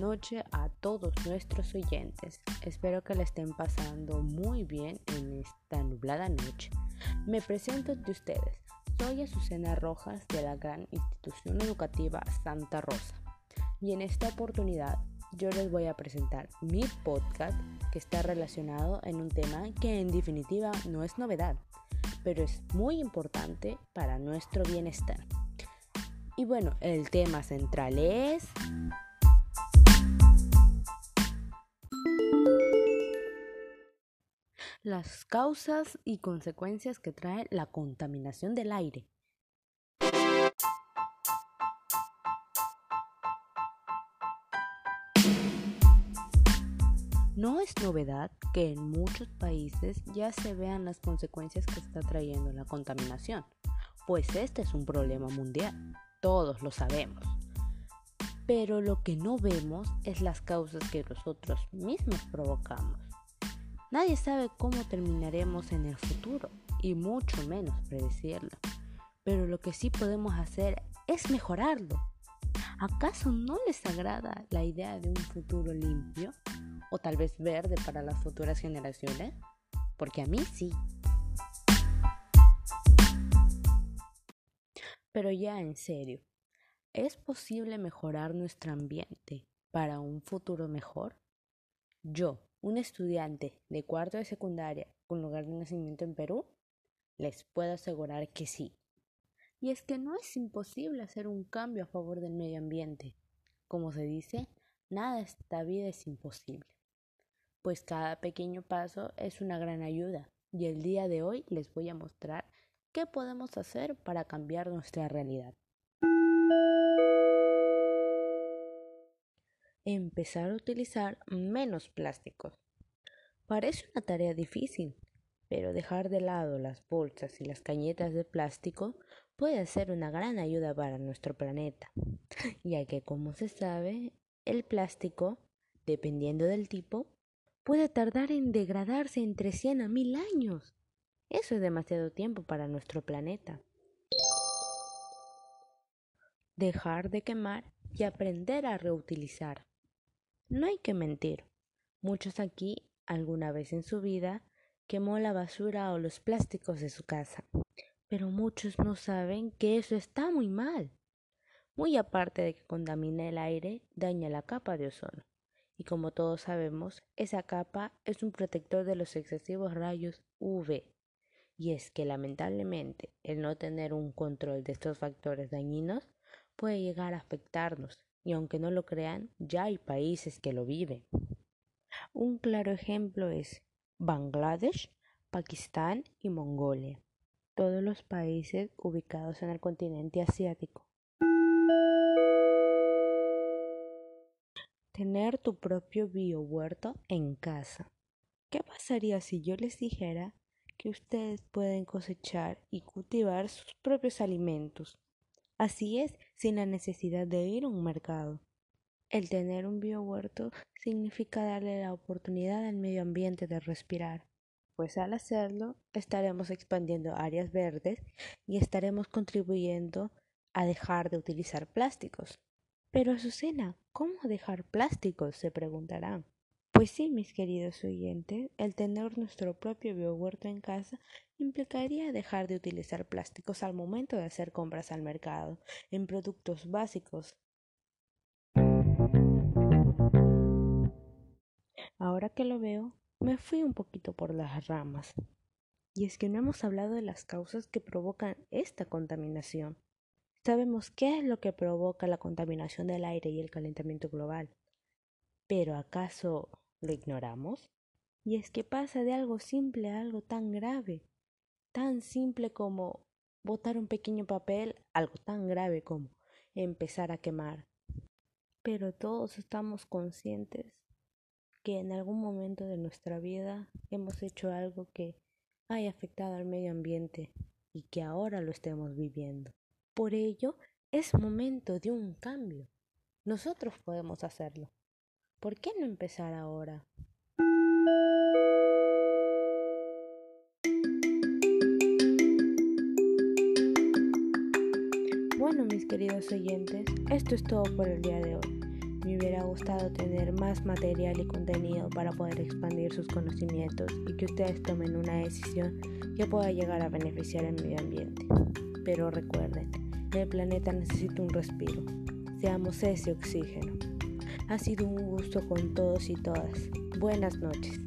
noche a todos nuestros oyentes. Espero que la estén pasando muy bien en esta nublada noche. Me presento ante ustedes. Soy Azucena Rojas de la gran institución educativa Santa Rosa. Y en esta oportunidad yo les voy a presentar mi podcast que está relacionado en un tema que en definitiva no es novedad, pero es muy importante para nuestro bienestar. Y bueno, el tema central es... Las causas y consecuencias que trae la contaminación del aire. No es novedad que en muchos países ya se vean las consecuencias que está trayendo la contaminación, pues este es un problema mundial todos lo sabemos. Pero lo que no vemos es las causas que nosotros mismos provocamos. Nadie sabe cómo terminaremos en el futuro y mucho menos predecirlo. Pero lo que sí podemos hacer es mejorarlo. ¿Acaso no les agrada la idea de un futuro limpio o tal vez verde para las futuras generaciones? Porque a mí sí. Pero ya en serio, ¿es posible mejorar nuestro ambiente para un futuro mejor? Yo, un estudiante de cuarto de secundaria con lugar de nacimiento en Perú, les puedo asegurar que sí. Y es que no es imposible hacer un cambio a favor del medio ambiente. Como se dice, nada esta vida es imposible. Pues cada pequeño paso es una gran ayuda y el día de hoy les voy a mostrar ¿Qué podemos hacer para cambiar nuestra realidad? Empezar a utilizar menos plásticos. Parece una tarea difícil, pero dejar de lado las bolsas y las cañetas de plástico puede ser una gran ayuda para nuestro planeta, ya que como se sabe, el plástico, dependiendo del tipo, puede tardar en degradarse entre 100 a 1000 años. Eso es demasiado tiempo para nuestro planeta. Dejar de quemar y aprender a reutilizar. No hay que mentir. Muchos aquí, alguna vez en su vida, quemó la basura o los plásticos de su casa. Pero muchos no saben que eso está muy mal. Muy aparte de que contamina el aire, daña la capa de ozono. Y como todos sabemos, esa capa es un protector de los excesivos rayos UV y es que lamentablemente el no tener un control de estos factores dañinos puede llegar a afectarnos y aunque no lo crean, ya hay países que lo viven. Un claro ejemplo es Bangladesh, Pakistán y Mongolia, todos los países ubicados en el continente asiático. Tener tu propio biohuerto en casa. ¿Qué pasaría si yo les dijera que ustedes pueden cosechar y cultivar sus propios alimentos. Así es, sin la necesidad de ir a un mercado. El tener un biohuerto significa darle la oportunidad al medio ambiente de respirar, pues al hacerlo estaremos expandiendo áreas verdes y estaremos contribuyendo a dejar de utilizar plásticos. Pero Azucena, ¿cómo dejar plásticos? se preguntarán. Pues sí, mis queridos oyentes, el tener nuestro propio biohuerto en casa implicaría dejar de utilizar plásticos al momento de hacer compras al mercado, en productos básicos. Ahora que lo veo, me fui un poquito por las ramas. Y es que no hemos hablado de las causas que provocan esta contaminación. Sabemos qué es lo que provoca la contaminación del aire y el calentamiento global. Pero ¿acaso lo ignoramos. Y es que pasa de algo simple a algo tan grave, tan simple como botar un pequeño papel, algo tan grave como empezar a quemar. Pero todos estamos conscientes que en algún momento de nuestra vida hemos hecho algo que haya afectado al medio ambiente y que ahora lo estemos viviendo. Por ello, es momento de un cambio. Nosotros podemos hacerlo. ¿Por qué no empezar ahora? Bueno, mis queridos oyentes, esto es todo por el día de hoy. Me hubiera gustado tener más material y contenido para poder expandir sus conocimientos y que ustedes tomen una decisión que pueda llegar a beneficiar el medio ambiente. Pero recuerden, el planeta necesita un respiro. Seamos ese oxígeno. Ha sido un gusto con todos y todas. Buenas noches.